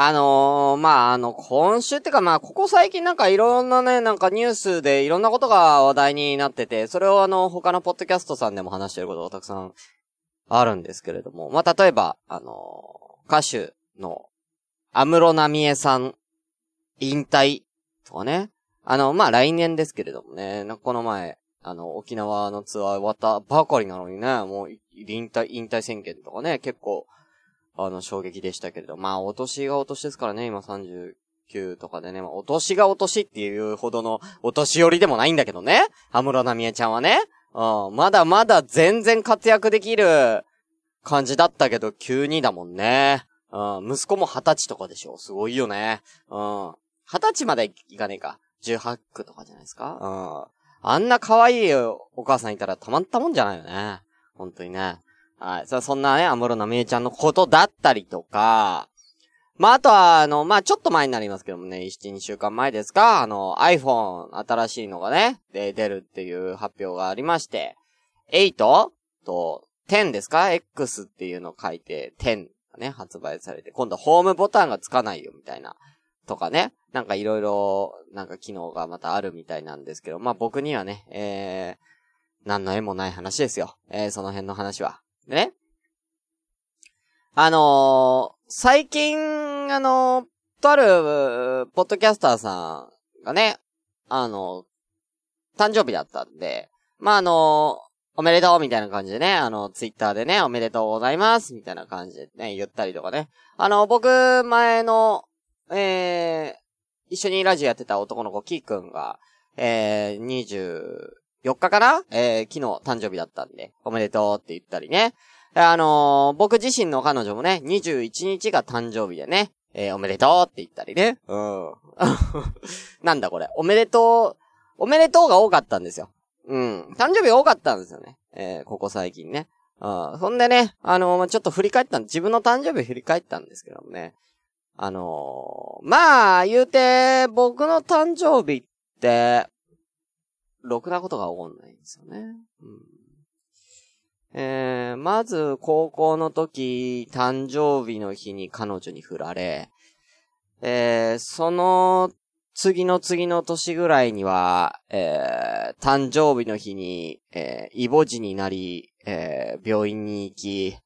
あのー、まあ、あの、今週ってかまあ、ここ最近なんかいろんなね、なんかニュースでいろんなことが話題になってて、それをあの、他のポッドキャストさんでも話してることがたくさんあるんですけれども、まあ、例えば、あのー、歌手の、安室奈美恵さん、引退とかね。あの、まあ、来年ですけれどもね、この前、あの、沖縄のツアー終わったばかりなのにね、もう、引退、引退宣言とかね、結構、あの、衝撃でしたけれど。まあ、お年がお年ですからね、今39とかでね。まあ、お年がお年っていうほどのお年寄りでもないんだけどね。安室奈美恵ちゃんはね。うん、まだまだ全然活躍できる感じだったけど、急にだもんね。うん、息子も二十歳とかでしょ。すごいよね。うん。二十歳までいかねえか。18区とかじゃないですか。うん。あんな可愛いお母さんいたらたまったもんじゃないよね。本当にね。はい。そそんなね、アムロナメイちゃんのことだったりとか、まあ、あとは、あの、まあ、ちょっと前になりますけどもね、1、2週間前ですか、あの、iPhone 新しいのがね、で、出るっていう発表がありまして、8と10ですか ?X っていうのを書いて、10がね、発売されて、今度ホームボタンがつかないよ、みたいな。とかね。なんかいろいろ、なんか機能がまたあるみたいなんですけど、まあ、僕にはね、えー、何の絵もない話ですよ。えー、その辺の話は。ね。あのー、最近、あのー、とある、ポッドキャスターさんがね、あのー、誕生日だったんで、まあ、あのおめでとうみたいな感じでね、あの、ツイッターでね、おめでとうございますみたいな感じでね、言ったりとかね。あの、僕、前の、えー、一緒にラジオやってた男の子、キーくんが、えー、4日かなえー、昨日誕生日だったんで、おめでとうって言ったりね。あのー、僕自身の彼女もね、21日が誕生日でね、えー、おめでとうって言ったりね。うん。なんだこれ。おめでとう、おめでとうが多かったんですよ。うん。誕生日多かったんですよね。えー、ここ最近ね。うん。そんでね、あのー、ちょっと振り返った、自分の誕生日振り返ったんですけどもね。あのー、まあ、言うて、僕の誕生日って、ろくなことが起こんないんですよね。うんえー、まず、高校の時、誕生日の日に彼女に振られ、えー、その、次の次の年ぐらいには、えー、誕生日の日に、えー、イボジになり、えー、病院に行き、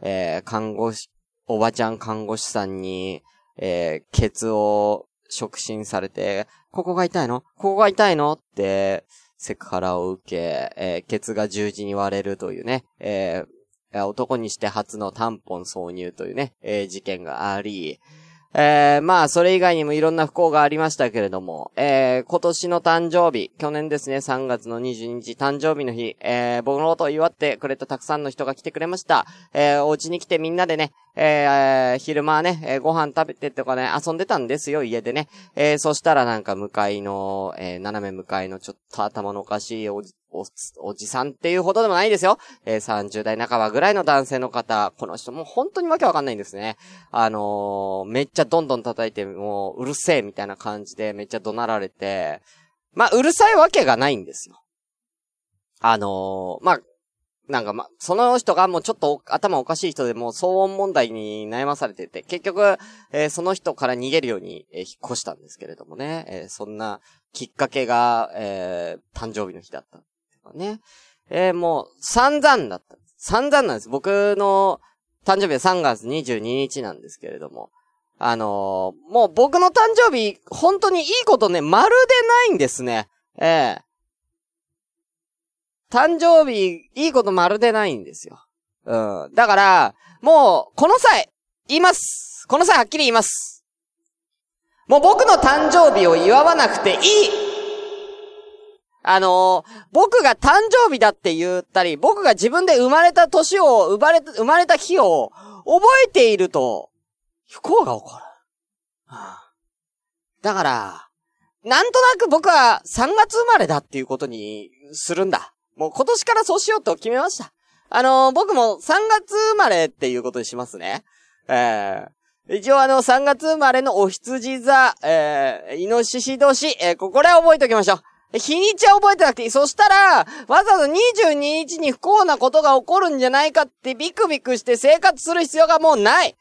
えー、看護師、おばちゃん看護師さんに、えー、ケツを触診されて、ここが痛いの？ここが痛いの？って、セクハラを受け、えー、ケツが十字に割れるというね、えー、男にして初のタンポン挿入というね、えー、事件があり、えー、まあ、それ以外にもいろんな不幸がありましたけれども、えー、今年の誕生日、去年ですね、3月の22日誕生日の日、えー、僕のことを祝ってくれたたくさんの人が来てくれました。えー、お家に来てみんなでね、えー、昼間ね、えー、ご飯食べてとかね、遊んでたんですよ、家でね。えー、そしたらなんか向かいの、えー、斜め向かいのちょっと頭のおかしいお、お、おじさんっていうほどでもないですよ。えー、30代半ばぐらいの男性の方、この人もう本当にわけわかんないんですね。あのー、めっちゃどんどん叩いて、もう、うるせえみたいな感じでめっちゃ怒鳴られて、まあ、うるさいわけがないんですよ。あのー、まあ、なんかま、その人がもうちょっと頭おかしい人でも騒音問題に悩まされてて、結局、えー、その人から逃げるように、えー、引っ越したんですけれどもね、えー、そんなきっかけが、え誕生日の日だった。ね。えもう、散々だった。散々なんです。僕の誕生日は3月22日なんですけれども。あのもう僕の誕生日、本当にいいことね、まるでないんですね。ええ誕生日、いいことまるでないんですよ。うん。だから、もう、この際、言います。この際はっきり言います。もう僕の誕生日を祝わなくていいあのー、僕が誕生日だって言ったり、僕が自分で生まれた年を、生まれた、生まれた日を覚えていると、不幸が起こる。だから、なんとなく僕は3月生まれだっていうことにするんだ。もう今年からそうしようと決めました。あのー、僕も3月生まれっていうことにしますね。えー、一応あの、3月生まれのお羊座、えー、イノシシ年、えー、これは覚えておきましょう。日にちは覚えてなくていい。そしたら、わざわざ22日に不幸なことが起こるんじゃないかってビクビクして生活する必要がもうない。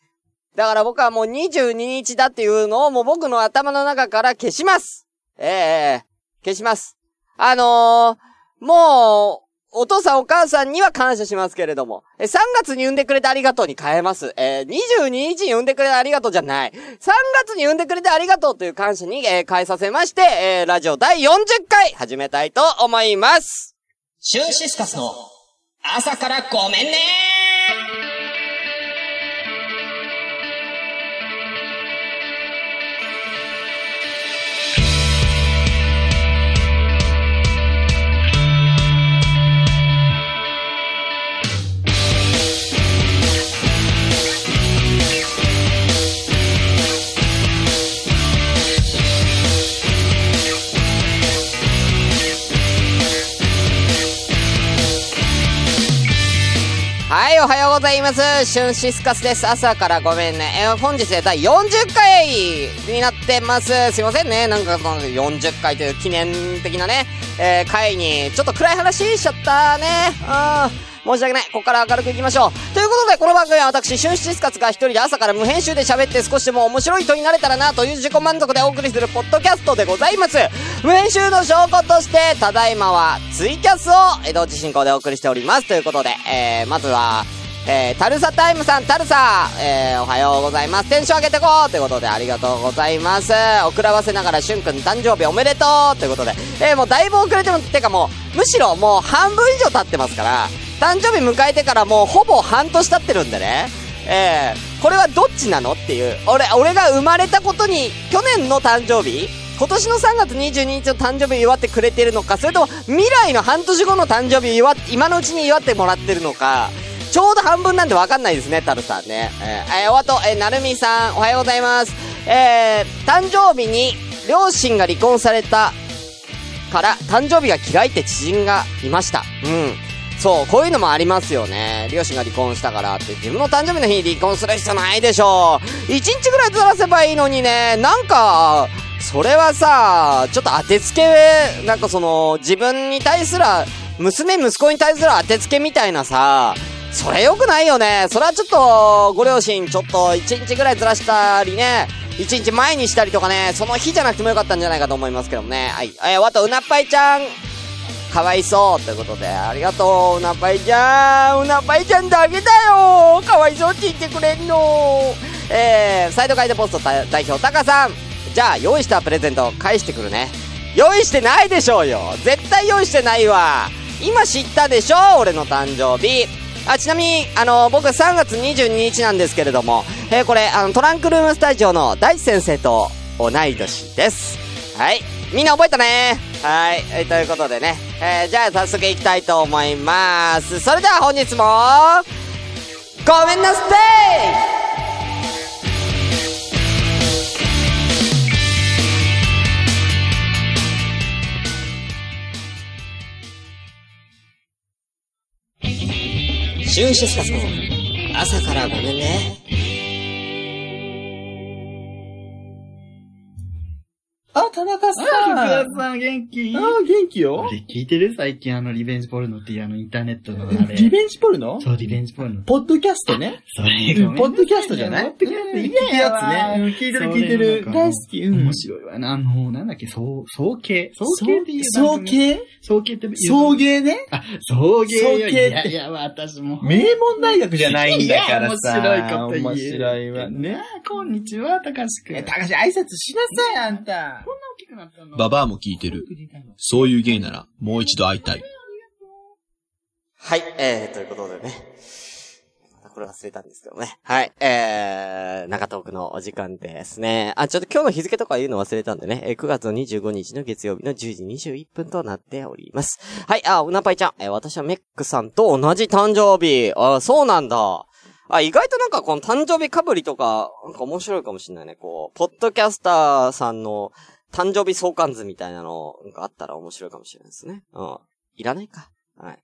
だから僕はもう22日だっていうのをもう僕の頭の中から消しますええ消します。あのー、もう、お父さんお母さんには感謝しますけれども、え、3月に産んでくれてありがとうに変えます。えー、22日に産んでくれてありがとうじゃない。3月に産んでくれてありがとうという感謝に、えー、変えさせまして、えー、ラジオ第40回始めたいと思います。シュンシスカスの朝からごめんねございます。シュンシスカスです。朝からごめんね。えー、本日で第40回になってます。すいませんね。なんか、その40回という記念的なね、えー、回に、ちょっと暗い話しちゃったね。うん。申し訳ない。ここから明るくいきましょう。ということで、この番組は私、春七スカツが一人で朝から無編集で喋って少しでも面白い人になれたらなという自己満足でお送りするポッドキャストでございます。無編集の証拠として、ただいまはツイキャスを江戸地進行でお送りしております。ということで、えー、まずは、えー、タルサタイムさん、タルサえー、おはようございます。テンション上げてこうということで、ありがとうございます。遅らわせながら、しゅんくん誕生日おめでとうということで、えー、もうだいぶ遅れても、てかもう、むしろもう半分以上経ってますから、誕生日迎えてからもうほぼ半年経ってるんでね。えー、これはどっちなのっていう。俺、俺が生まれたことに、去年の誕生日今年の3月22日の誕生日祝ってくれてるのか、それとも未来の半年後の誕生日祝今のうちに祝ってもらってるのか、ちょうど半分なんでわかんないですね、タルさんね。えー、えー、おあと、えー、なるみさん、おはようございます。えー、誕生日に両親が離婚されたから、誕生日が嫌いって知人がいました。うん。そう、こういうのもありますよね。両親が離婚したからって、自分の誕生日の日に離婚する必要ないでしょう。一日ぐらいずらせばいいのにね、なんか、それはさ、ちょっと当てつけ、なんかその、自分に対する、娘息子に対する当てつけみたいなさ、それ良くないよね。それはちょっと、ご両親ちょっと一日ぐらいずらしたりね、一日前にしたりとかね、その日じゃなくてもよかったんじゃないかと思いますけどもね。はい。えー、あと、うなっぱいちゃん。かわいそうということで、ありがとう、うなっぱいちゃん。うなっぱいちゃんだけだよかわいそうって言ってくれんのえー、サイドガイドポスト代表、タカさん。じゃあ、用意したプレゼント返してくるね。用意してないでしょうよ絶対用意してないわ今知ったでしょ俺の誕生日。あ、ちなみに、あの、僕3月22日なんですけれども、えー、これ、あの、トランクルームスタジオの大地先生と同い年です。はい。みんな覚えたねはい。えー、ということでね。えー、じゃあ早速いきたいと思います。それでは本日も、ごめんなさいシュンシスカスの朝からごめんね。あ、田中さん。あ、福田さん元気あ、元気よ。聞いてる？最近あの、リベンジポルノっていうあの、インターネットのあれ。リベンジポルノ？そう、リベンジポルノ。ポッドキャストね。それ、ポッドキャストじゃない？ポッドキャスト、聞くやつね。聞いてる聞いてる。大好き。うん。面白いわな。あの、なんだっけ、そう、総計。総計っていう総計総計って送迎ね？あ、送迎。送迎って。いや、いや、私も。名門大学じゃないんだからさ。面白いこと言う。面白いわ。ね。こんにちは、高橋くん。高橋挨拶しなさい、あんた。こんなババアも聞いてる。そういう芸なら、もう一度会いたい。はい、えー、ということでね。これ忘れたんですけどね。はい、えー、中トークのお時間ですね。あ、ちょっと今日の日付とか言うの忘れたんでね。えー、9月の25日の月曜日の10時21分となっております。はい、あ、うなぱいちゃん。えー、私はメックさんと同じ誕生日。あ、そうなんだ。あ、意外となんかこの誕生日かぶりとか、なんか面白いかもしれないね。こう、ポッドキャスターさんの誕生日相関図みたいなのがあったら面白いかもしれないですね。うん。いらないか。はい。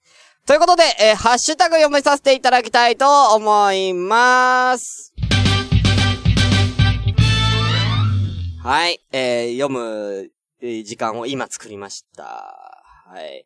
ということで、えー、ハッシュタグ読めさせていただきたいと思いまーす。はい。えー、読む、時間を今作りました。はい。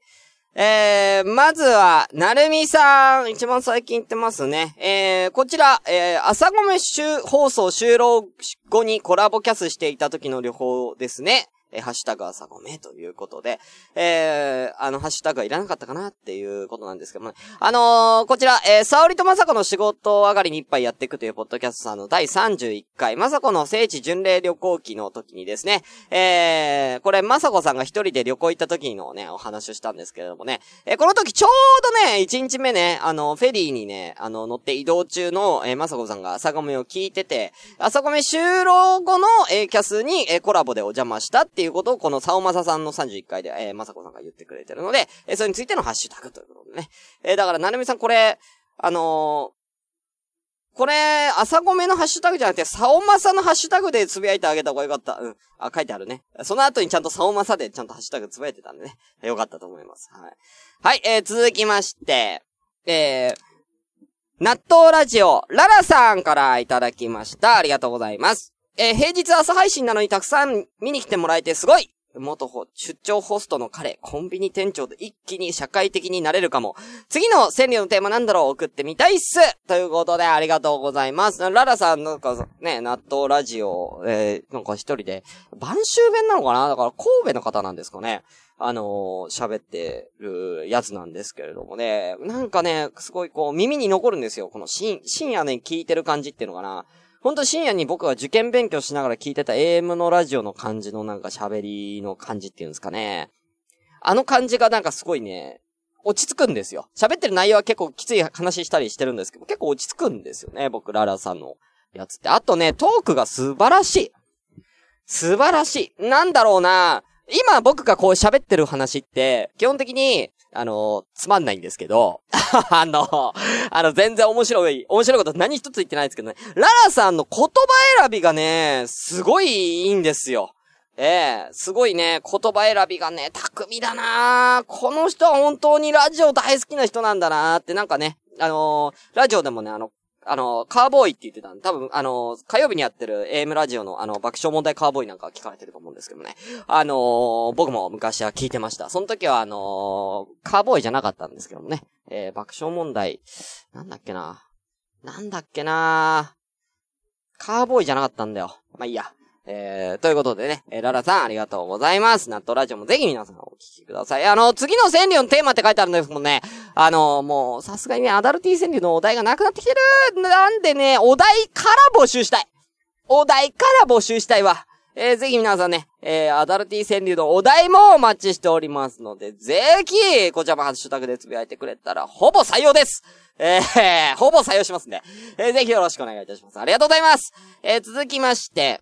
えー、まずは、なるみさん、一番最近言ってますね。えー、こちら、えー、朝ごめ週放送終了後にコラボキャスしていた時の旅行ですね。えーハッシュタグ朝ごめということで、えー、あの、ハッシュタグはいらなかったかなっていうことなんですけどもね。あのー、こちら、えー、沙織とまさこの仕事上がりに一杯やっていくというポッドキャストさんの第31回、まさこの聖地巡礼旅行記の時にですね、えー、これ、まさこさんが一人で旅行行った時のね、お話をしたんですけれどもね、えー、この時ちょうどね、1日目ね、あの、フェリーにね、あの、乗って移動中の、えー、まさこさんが朝ごめを聞いてて、朝ごめ終了後の、えー、キャスに、えー、コラボでお邪魔したってっていうことを、このさおまささんの31回で、えー、まさこさんが言ってくれてるので、えー、それについてのハッシュタグということでね。えー、だから、なるみさんこれ、あのーこれ、朝ごめのハッシュタグじゃなくて、さおまさのハッシュタグでつぶやいてあげた方がよかった。うん。あ、書いてあるね。その後にちゃんとさおまさでちゃんとハッシュタグつぶやいてたんでね。よかったと思います。はい。はい、えー、続きまして、えー、納豆ラジオ、ララさんからいただきました。ありがとうございます。えー、平日朝配信なのにたくさん見に来てもらえてすごい元出張ホストの彼、コンビニ店長で一気に社会的になれるかも。次の川柳のテーマなんだろう送ってみたいっすということでありがとうございます。ララさんなんかね、納豆ラジオ、えー、なんか一人で、晩秋弁なのかな？だから神戸の方なんですかね？あのー喋ってるやつなんですけれどもね。なんかね、すごいこう耳に残るんですよ。この深夜ね、聞いてる感じっていうのかな？ほんと深夜に僕が受験勉強しながら聞いてた AM のラジオの感じのなんか喋りの感じっていうんですかね。あの感じがなんかすごいね、落ち着くんですよ。喋ってる内容は結構きつい話したりしてるんですけど、結構落ち着くんですよね、僕、ララさんのやつって。あとね、トークが素晴らしい。素晴らしい。なんだろうな。今僕がこう喋ってる話って、基本的に、あの、つまんないんですけど、あの、あの、全然面白い、面白いこと何一つ言ってないですけどね。ララさんの言葉選びがね、すごいいいんですよ。ええすごいね、言葉選びがね、巧みだなこの人は本当にラジオ大好きな人なんだなって、なんかね、あのーラジオでもね、あの、あの、カーボーイって言ってたんで、多分、あの、火曜日にやってる AM ラジオの、あの、爆笑問題カーボーイなんか聞かれてると思うんですけどね。あの僕も昔は聞いてました。その時は、あのカーボーイじゃなかったんですけどもね。えー爆笑問題、なんだっけな。なんだっけな。カーボーイじゃなかったんだよ。まあ、いいや。えー、ということでね、えーララさんありがとうございます。納豆ラジオもぜひ皆さんお聞きください。あの、次の川柳のテーマって書いてあるんですもんね。あの、もう、さすがにね、アダルティー川柳のお題がなくなってきてる。なんでね、お題から募集したい。お題から募集したいわ。えー、ぜひ皆さんね、えー、アダルティー川柳のお題もお待ちしておりますので、ぜひ、こちらもハッシュタグでつぶやいてくれたら、ほぼ採用です。えー、ほぼ採用しますんで、えー、ぜひよろしくお願いいたします。ありがとうございます。えー、続きまして、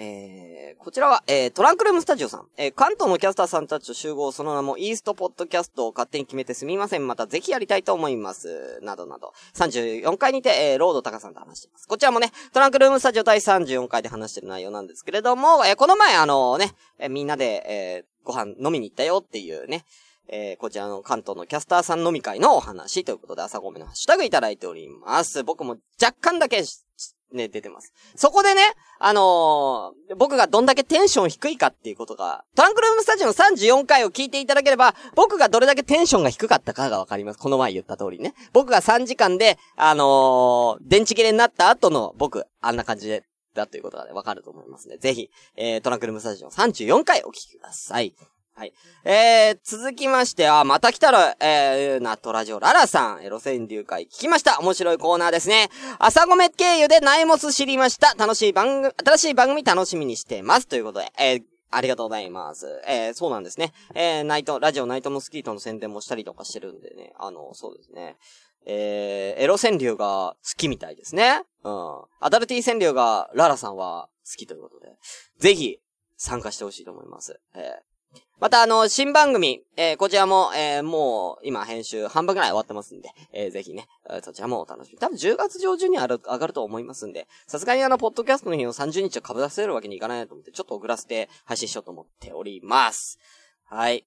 えー、こちらは、えー、トランクルームスタジオさん。えー、関東のキャスターさんたちと集合、その名もイーストポッドキャストを勝手に決めてすみません。またぜひやりたいと思います。などなど。34回にて、えー、ロードタカさんと話しています。こちらもね、トランクルームスタジオ第34回で話してる内容なんですけれども、えー、この前あのね、えーみんなで、えー、ご飯飲みに行ったよっていうね、えー、こちらの関東のキャスターさん飲み会のお話ということで朝ごめのハッシュタグいただいております。僕も若干だけ、ね、出てます。そこでね、あのー僕がどんだけテンション低いかっていうことが、トランクルームスタジオの34回を聞いていただければ、僕がどれだけテンションが低かったかがわかります。この前言った通りね。僕が3時間で、あのー電池切れになった後の僕、あんな感じで、だということがね、わかると思いますね。ぜひ、えー、トランクルームスタジオの34回お聞きください。はい。えー、続きまして、あ、また来たら、えー、ナットラジオララさん、えー路線流会聞きました。面白いコーナーですね。朝ごめ経由でナイモス知りました。楽しい番組、新しい番組楽しみにしてます。ということで、えー、ありがとうございます。えー、そうなんですね。えー、ナイト、ラジオナイトモスキートの宣伝もしたりとかしてるんでね。あの、そうですね。えー、エロ川柳が好きみたいですね。うん。アダルティ川柳がララさんは好きということで、ぜひ参加してほしいと思います。えーまた、あの、新番組、えーこちらも、えーもう、今、編集半分くらい終わってますんで、えーぜひね、そちらもお楽しみ。多分10月上旬にある、上がると思いますんで、さすがにあの、ポッドキャストの日を30日を被らせるわけにいかないなと思って、ちょっと遅らせて配信しようと思っております。はい。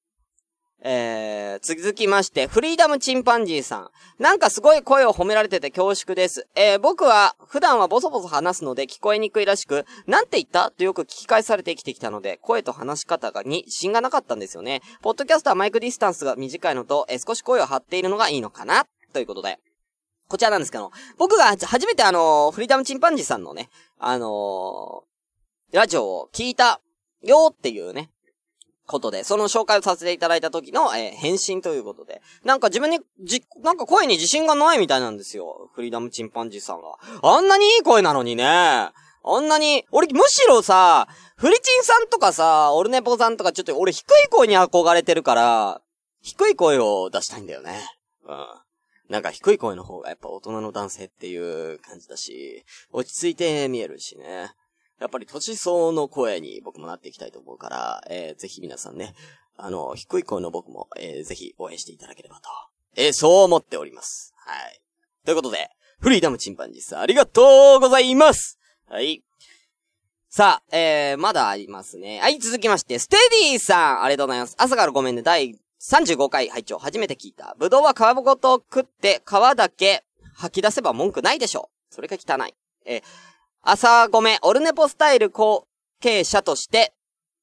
えー、続きまして、フリーダムチンパンジーさん。なんかすごい声を褒められてて恐縮です。えー、僕は普段はボソボソ話すので聞こえにくいらしく、なんて言った？とよく聞き返されて生きてきたので、声と話し方がに芯がなかったんですよね。ポッドキャストはマイクディスタンスが短いのと、えー少し声を張っているのがいいのかな？ということで。こちらなんですけど、僕が初めてあのーフリーダムチンパンジーさんのね、あのーラジオを聞いたよっていうね、ことで、その紹介をさせていただいた時の、えー返信ということで。なんか自分に、じ、なんか声に自信がないみたいなんですよ。フリーダムチンパンジーさんが。あんなにいい声なのにね。あんなに、俺むしろさ、フリチンさんとかさ、オルネポさんとかちょっと俺低い声に憧れてるから、低い声を出したいんだよね。うん。なんか低い声の方がやっぱ大人の男性っていう感じだし、落ち着いて見えるしね。やっぱり年相応の声に僕もなっていきたいと思うから、えー、ぜひ皆さんね、あの、低い声の僕も、えー、ぜひ応援していただければと、えー、そう思っております。はい。ということで、フリーダムチンパンジーさん、ありがとうございますはい。さあ、えー、まだありますね。はい、続きまして、ステディーさん、ありがとうございます。朝からごめんね、第35回拝聴初めて聞いた。ぶどうは皮ごと食って、皮だけ吐き出せば文句ないでしょう。それが汚い。えー朝ごめ、オルネポスタイル後継者として、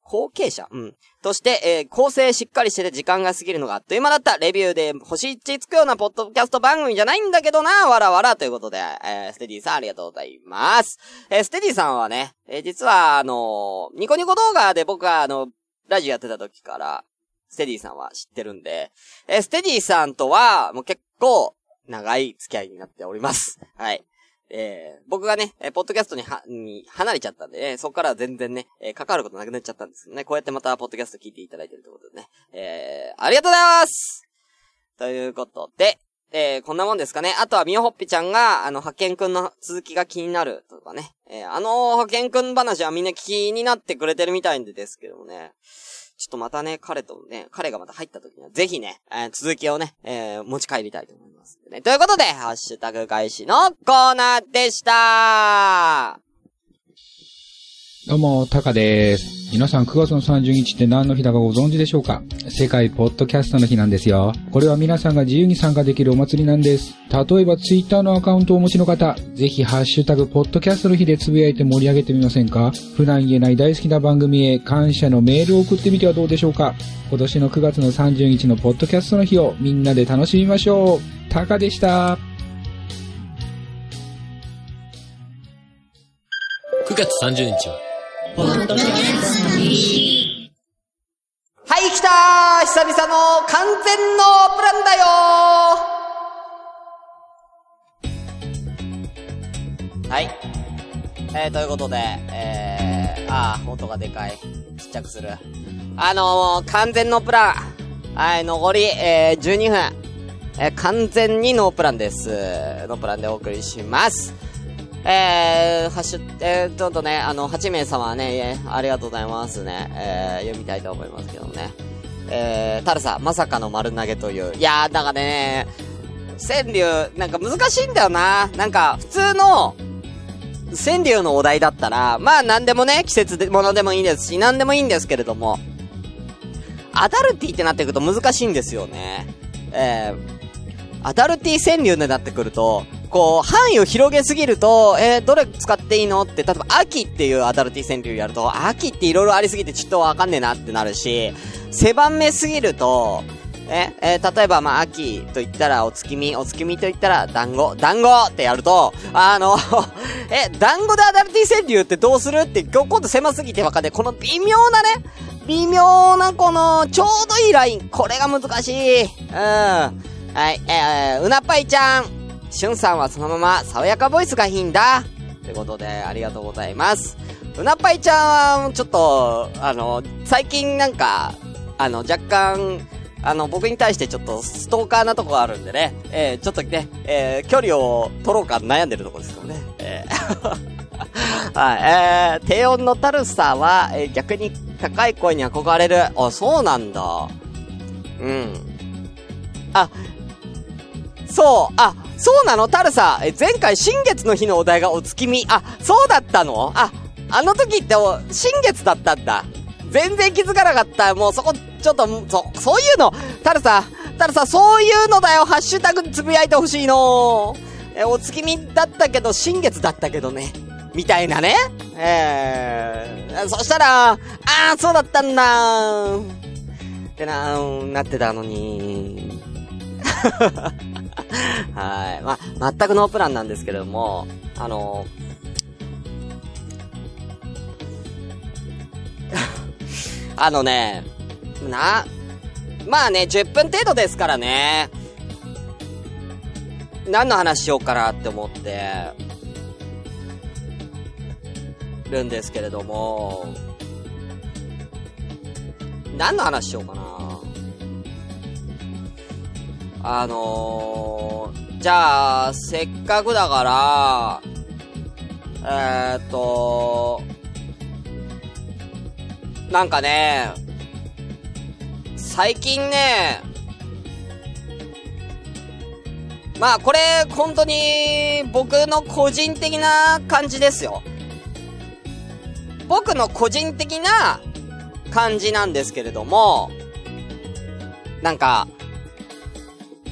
後継者？うん。として、えー構成しっかりしてて時間が過ぎるのがあっという間だった。レビューで星1つくようなポッドキャスト番組じゃないんだけどな、わらわらということで、えーステディさんありがとうございます。えーステディさんはね、えー実は、あのニコニコ動画で僕は、あの、ラジオやってた時から、ステディさんは知ってるんで、えーステディさんとは、もう結構、長い付き合いになっております。はい。えー僕がね、えーポッドキャストには、に離れちゃったんで、ね、そこから全然ね、えー関わることなくなっちゃったんですけどね、こうやってまたポッドキャスト聞いていただいてるということでね、えーありがとうございますということで、えーこんなもんですかね。あとは、みよほっぴちゃんが、あの、派遣くんの続きが気になるとかね。えーあの、派遣くん話はみんな気になってくれてるみたいんでですけどもね。ちょっとまたね、彼とね、彼がまた入った時には、ぜひね、えー続きをね、えー持ち帰りたいと思いますね。ということで、ハッシュタグ開始のコーナーでしたどうも、タカです。皆さん9月の30日って何の日だかご存知でしょうか？世界ポッドキャストの日なんですよ。これは皆さんが自由に参加できるお祭りなんです。例えばツイッターのアカウントをお持ちの方、ぜひハッシュタグポッドキャストの日でつぶやいて盛り上げてみませんか？普段言えない大好きな番組へ感謝のメールを送ってみてはどうでしょうか？今年の9月の30日のポッドキャストの日をみんなで楽しみましょう。タカでした。9月30日は、はい、来たー久々の完全のプランだよはい。えー、ということで、えー、あー、音がでかい。ちっちゃくする。あのー、完全のプラン。はい、残り、えー、12分。えー、完全にノープランです。ノープランでお送りします。えー、ハッシュ、えー、ちょっとね、あの、8名様ね、えありがとうございますね。えー、読みたいと思いますけどね。えー、タルさん、まさかの丸投げという。いやー、だかね、川柳、なんか難しいんだよな。なんか、普通の、川柳のお題だったら、まあ何でもね、季節でものでもいいですし、何でもいいんですけれども、アダルティってなってくると難しいんですよね。えー、アダルティ川柳になってくると、こう、範囲を広げすぎると、えー、どれ使っていいのって、例えば、秋っていうアダルティ川柳やると、秋って色々ありすぎてちょっとわかんねえなってなるし、狭めすぎると、え、えー例えば、まあ、秋と言ったらお月見、お月見と言ったら団子、団子ってやると、あの、え、団子でアダルティ川柳ってどうするって、今度狭すぎてわかんない。この微妙なね、微妙なこの、ちょうどいいライン、これが難しい。うん。はい、えー、うなっぱいちゃん。しゅんさんはそのまま爽やかボイスがいいんだ。ということで、ありがとうございます。うなっぱいちゃんは、ちょっと、あの、最近なんか、あの、若干、あの、僕に対してちょっとストーカーなとこがあるんでね、えー、ちょっとね、えー、距離を取ろうか悩んでるとこですけどね。えー はい、えー、低音のタルサは、えー逆に高い声に憧れる。あ、そうなんだ。うん。あ、そう、あ、そうなの？タルサ。え、前回新月の日のお題がお月見。あ、そうだったの？あ、あの時ってお、新月だったんだ。全然気づかなかった。もうそこ、ちょっと、そ、そういうの、たださ、たださ、そういうのだよ、ハッシュタグつぶやいてほしいの。え、お月見だったけど、新月だったけどね。みたいなね。えー、そしたら、ああ、そうだったんだってな、なってたのに。はい。まあ、全くノープランなんですけれども、あの あのね、な、まあね、10分程度ですからね。何の話しようかなって思って、るんですけれども、何の話しようかな。あのー、じゃあ、せっかくだから、えー、っと、なんかね、最近ね、まあこれ、本当に僕の個人的な感じですよ。僕の個人的な感じなんですけれども、なんか、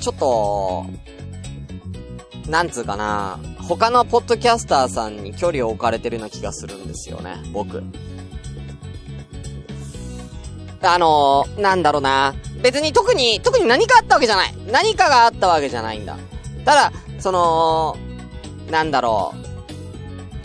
ちょっと、なんつうかな、他のポッドキャスターさんに距離を置かれてるような気がするんですよね、僕。あのー、なんだろうな。別に特に、特に何かあったわけじゃない。何かがあったわけじゃないんだ。ただ、その、なんだろう。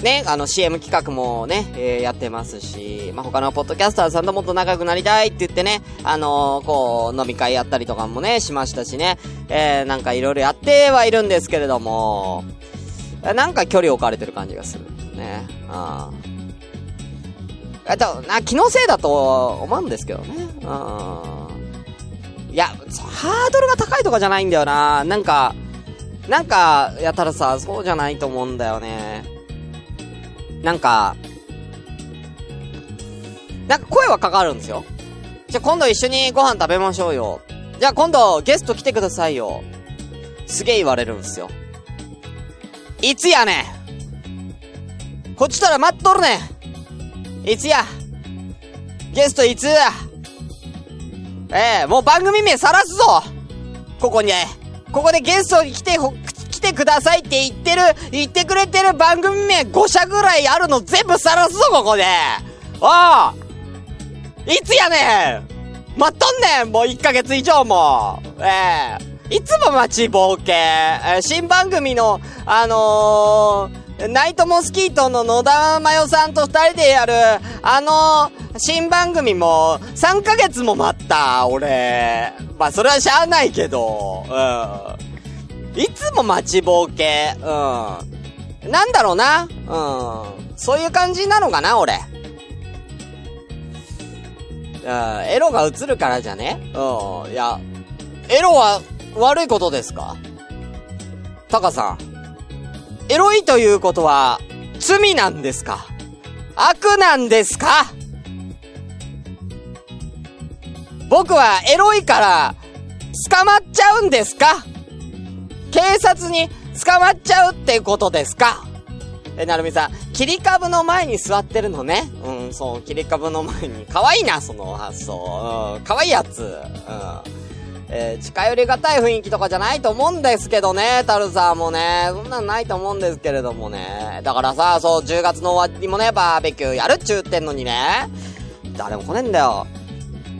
ね、あの CM 企画もね、えー、やってますし、まあ、他のポッドキャスターさんともっと仲良くなりたいって言ってね、あのー、こう、飲み会やったりとかもね、しましたしね、えー、なんかいろいろやってはいるんですけれども、なんか距離置かれてる感じがする。ね。ああ。えっと、な、気のせいだと思うんですけどね。うん。いや、ハードルが高いとかじゃないんだよな。なんか、なんか、やったらさ、そうじゃないと思うんだよね。なんか、なんか声はかかるんですよ。じゃ、今度一緒にご飯食べましょうよ。じゃあ今度ゲスト来てくださいよ。すげえ言われるんですよ。いつやねんこっちとら待っとるねんいつやゲストいつやええ、もう番組名さらすぞここに、ここでゲストに来て、てくださいって言ってる、言ってくれてる番組名5社ぐらいあるの全部さらすぞ、ここで。おいつやねん。待っとんねんもう1ヶ月以上も。ええー、いつも待ちぼうけ、えー、新番組の、あのー、ナイトモスキートの野田真代さんと二人でやる、あの、新番組も、3ヶ月も待った、俺。まあ、それはしゃあないけど、うん。いつも待ちぼうけ、うん。なんだろうな、うん。そういう感じなのかな、俺。うん、エロが映るからじゃね？うん。いや、エロは悪いことですか？タカさん。エロいということは、罪なんですか？悪なんですか？僕はエロいから、捕まっちゃうんですか？警察に捕まっちゃうってことですか？え、なるみさん、切り株の前に座ってるのね。うん、そう、切り株の前に。可愛いな、その発想。うん、可愛いやつ。うん。えー、近寄りがたい雰囲気とかじゃないと思うんですけどね、タルさんもね。そんなんないと思うんですけれどもね。だからさ、そう、10月の終わりもね、バーベキューやるっちゅうってんのにね。誰も来ねえんだよ。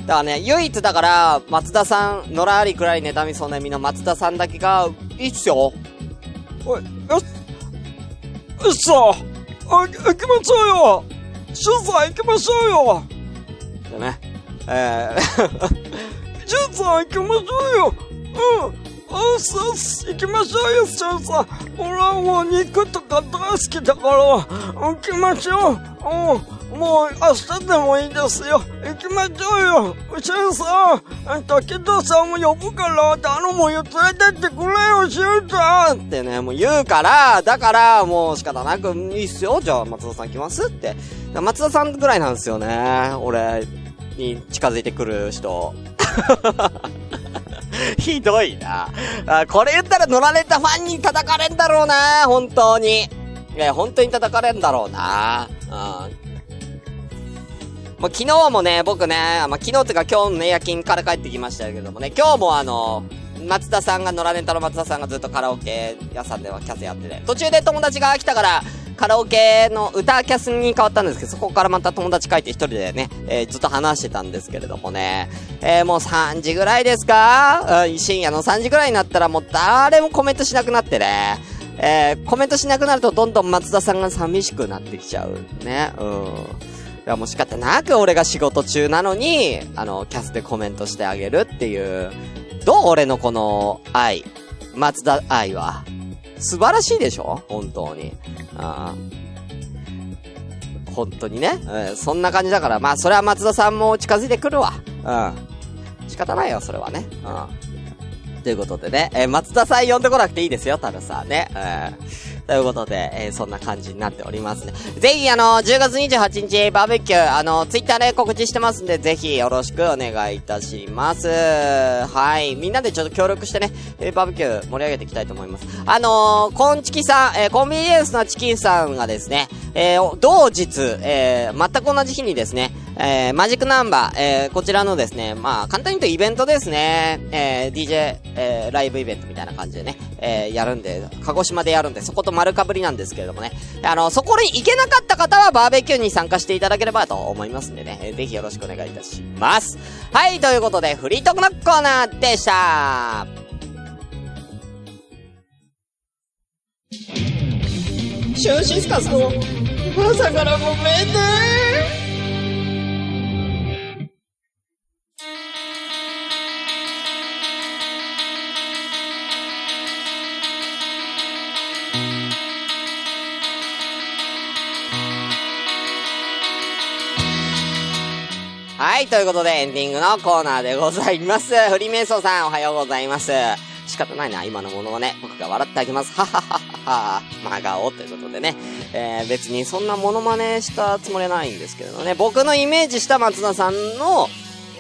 だからね、唯一だから、松田さん、野良ありくらい妬みそうなみの松田さんだけが、いいっすよ。おい、よっ、よっしゃあ、行きましょうよ。取材行きましょうよ。でね、えー ジュンさん行きましょうよ。うん。あさす。行きましょうよ、ジュンさん俺はもう肉とか大好きだから行きましょう。うんもう明日でもいいですよ。行きましょうよ。シュンさん、竹田さんも呼ぶから、頼むよ、連れてってくれよ、シュンさんってね、もう言うから、だから、もう仕方なく、いいっすよ、じゃあ松田さん来ますって。松田さんぐらいなんですよね。俺に近づいてくる人。ひどいなあ。これ言ったら乗られたファンに叩かれんだろうな、本当に。いや、本当に叩かれんだろうな。うん。もう昨日もね、僕ね、まあ、昨日っていうか今日のね、夜勤から帰ってきましたけどもね、今日もあの、松田さんが、野良ネタの松田さんがずっとカラオケ屋さんではキャスやってて、途中で友達が来たから、カラオケの歌キャスに変わったんですけど、そこからまた友達帰って一人でね、えー、ずっと話してたんですけれどもね、えー、もう3時ぐらいですか、うん、深夜の3時ぐらいになったらもう誰もコメントしなくなってね、えー、コメントしなくなるとどんどん松田さんが寂しくなってきちゃう。ね。うん。いや、もう仕方なく俺が仕事中なのに、あの、キャスでコメントしてあげるっていう。どう俺のこの愛。松田愛は。素晴らしいでしょ？本当に。あ本当にね、うん。そんな感じだから、まあ、それは松田さんも近づいてくるわ。うん。仕方ないよ、それはね。うん。ということでね、えー、松田さん呼んでこなくていいですよ、たださ、ね。うんということで、えー、そんな感じになっておりますね。ぜひ、あの、10月28日、バーベキュー、あの、ツイッターで告知してますんで、ぜひよろしくお願いいたします。はい。みんなでちょっと協力してね、えー、バーベキュー盛り上げていきたいと思います。あのー、コンチキさん、えー、コンビニエンスのチキンさんがですね、えー、同日、えー、全く同じ日にですね、えー、マジックナンバー、えー、こちらのですね、まあ、簡単に言うとイベントですね、えー、DJ、えー、ライブイベントみたいな感じでね、えー、やるんで、鹿児島でやるんで、そこと丸かぶりなんですけれどもね、あの、そこに行けなかった方はバーベキューに参加していただければと思いますんでね、ぜひよろしくお願いいたします。はい、ということで、フリートークのコーナーでした。シュンシスカスの朝からごめんねはい、ということでエンディングのコーナーでございます。フリーメイソーさんおはようございます。仕方ないな、今のものはね、僕が笑ってあげます。ははははは、真顔ということでね。えー、別にそんなモノマネしたつもりはないんですけれどね。僕のイメージした松田さんの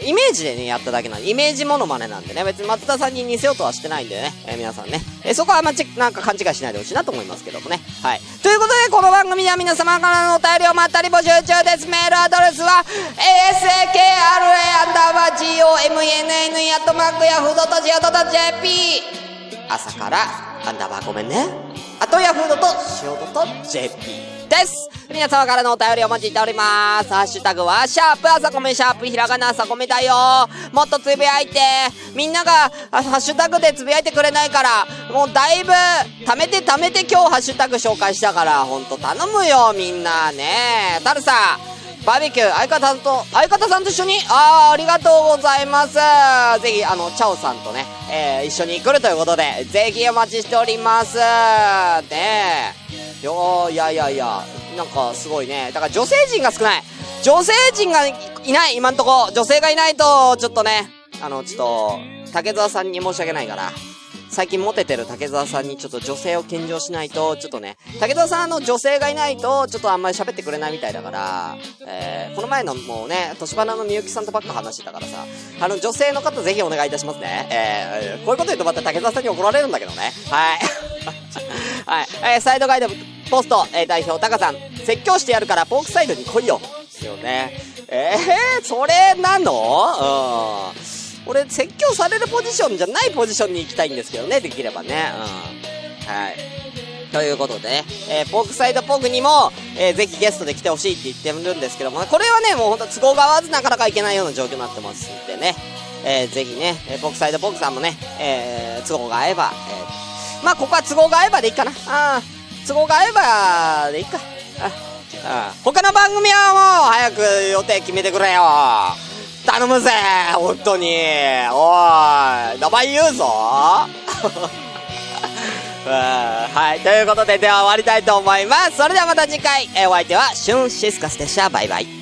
イメージでね、やっただけなんで、イメージモノマネなんでね、別に松田さんに似せようとはしてないんでね、えー、皆さんね、えー、そこはあんまち、なんか勘違いしないでほしいなと思いますけどもね。はい。ということで、この番組では皆様からのお便りをまったり募集中です。メールアドレスは、asakra アンダーバー gomnn アットマークヤフードと .jp 朝からアンダーバーごめんね。あとヤフードと塩と jp です。皆様からのお便りお待ちしております。ハッシュタグは、シャープ朝コメシャープひらがな朝コメだよ。もっとつぶやいて。みんなが、ハッシュタグでつぶやいてくれないから、もうだいぶ、貯めて貯めて今日ハッシュタグ紹介したから、ほんと頼むよ、みんなね。タルさん、バーベキュー、相方さんと、相方さんと一緒にああ、ありがとうございます。ぜひ、あの、チャオさんとね、えー、一緒に来るということで、ぜひお待ちしております。ねえ。よ、いやいやいや、なんかすごいね。だから女性陣が少ない。女性陣がいない、今んとこ。女性がいないと、ちょっとね、あの、ちょっと、竹澤さんに申し訳ないから。最近モテてる竹澤さんにちょっと女性を献上しないと、ちょっとね、竹澤さんの女性がいないと、ちょっとあんまり喋ってくれないみたいだから、えー、この前のもうね、年花のみゆきさんとばっか話してたからさ、あの、女性の方ぜひお願いいたしますね。えー、こういうこと言うとまた竹澤さんに怒られるんだけどね。はい。はい。えー、サイドガイドポスト、えー、代表タカさん、説教してやるからポークサイドに来いよ。ですよね。えー、それなの？うん。俺、説教されるポジションじゃないポジションに行きたいんですけどね、できればね。うん。はい。ということでね、えー、ポークサイドポークにも、えー、ぜひゲストで来てほしいって言ってるんですけども、これはね、もうほんと都合が合わずなかなかいけないような状況になってますんでね、えー、ぜひね、えー、ポークサイドポークさんもね、えー、都合が合えば、えー、まあ、ここは都合が合えばでいいかな。あ都合が合えばでいいか。ああ他の番組はもう早く予定決めてくれよ。頼むぜ本当におい名前言うぞ はい。ということで、では終わりたいと思います。それではまた次回、えお相手は、シュンシスカスでした。バイバイ。